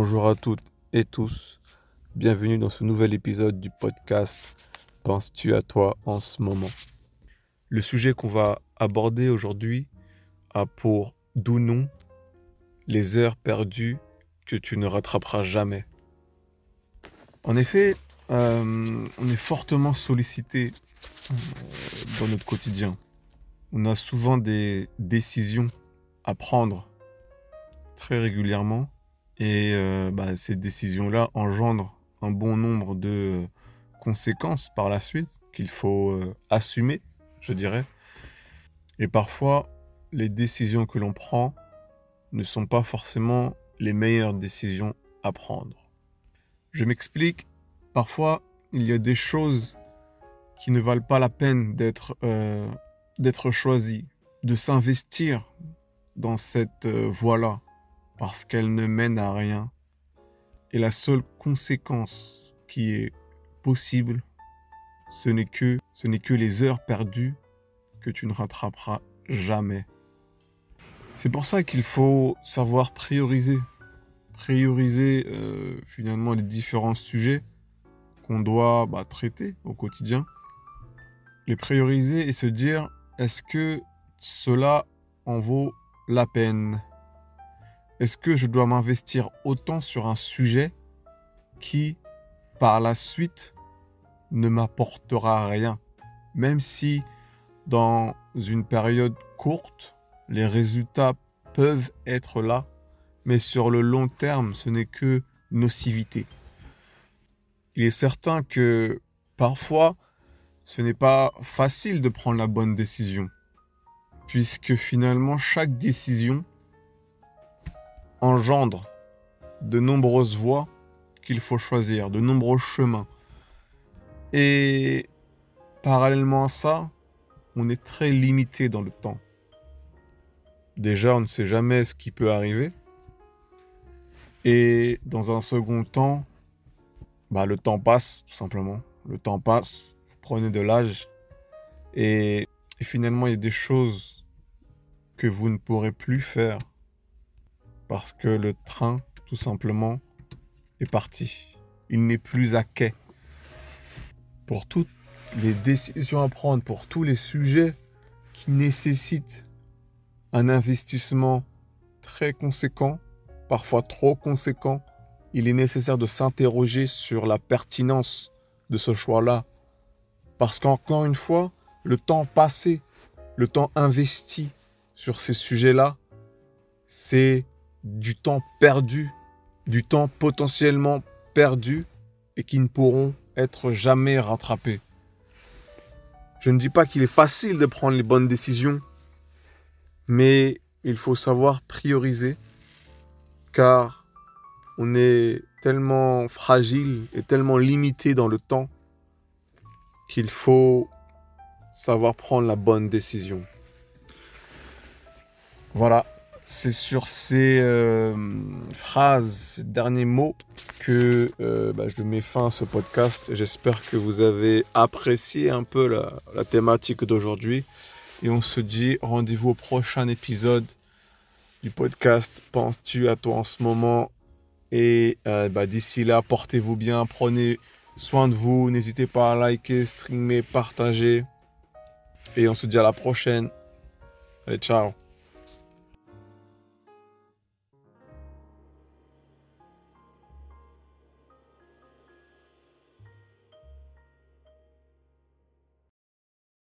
Bonjour à toutes et tous. Bienvenue dans ce nouvel épisode du podcast Penses-tu à toi en ce moment? Le sujet qu'on va aborder aujourd'hui a pour doux nom les heures perdues que tu ne rattraperas jamais. En effet, euh, on est fortement sollicité euh, dans notre quotidien. On a souvent des décisions à prendre très régulièrement et euh, bah, ces décisions-là engendrent un bon nombre de conséquences par la suite qu'il faut euh, assumer, je dirais. Et parfois, les décisions que l'on prend ne sont pas forcément les meilleures décisions à prendre. Je m'explique, parfois, il y a des choses qui ne valent pas la peine d'être euh, choisies, de s'investir dans cette voie-là parce qu'elle ne mène à rien. Et la seule conséquence qui est possible, ce n'est que, ce n'est que les heures perdues que tu ne rattraperas jamais. C'est pour ça qu'il faut savoir prioriser. Prioriser euh, finalement les différents sujets qu'on doit bah, traiter au quotidien. Les prioriser et se dire est-ce que cela en vaut la peine? Est-ce que je dois m'investir autant sur un sujet qui, par la suite, ne m'apportera rien? Même si, dans une période courte, les résultats peuvent être là, mais sur le long terme, ce n'est que nocivité. Il est certain que parfois, ce n'est pas facile de prendre la bonne décision, puisque finalement, chaque décision engendre de nombreuses voies qu'il faut choisir, de nombreux chemins. Et parallèlement à ça, on est très limité dans le temps. Déjà, on ne sait jamais ce qui peut arriver. Et dans un second temps, bah, le temps passe, tout simplement. Le temps passe, vous prenez de l'âge. Et, et finalement, il y a des choses que vous ne pourrez plus faire parce que le train, tout simplement, est parti. Il n'est plus à quai. Pour toutes les décisions à prendre, pour tous les sujets qui nécessitent un investissement très conséquent, parfois trop conséquent, il est nécessaire de s'interroger sur la pertinence de ce choix-là. Parce qu'encore une fois, le temps passé, le temps investi sur ces sujets-là, c'est du temps perdu, du temps potentiellement perdu et qui ne pourront être jamais rattrapés. Je ne dis pas qu'il est facile de prendre les bonnes décisions, mais il faut savoir prioriser car on est tellement fragile et tellement limité dans le temps qu'il faut savoir prendre la bonne décision. Voilà, c'est sur ces euh, phrases, ces derniers mots que euh, bah, je mets fin à ce podcast. J'espère que vous avez apprécié un peu la, thématique d'aujourd'hui. Et on se dit rendez-vous au prochain épisode du podcast Penses-tu à toi en ce moment? Et euh, bah, d'ici là, portez-vous bien, prenez soin de vous. N'hésitez pas à liker, streamer, partager. Et on se dit à la prochaine. Allez, ciao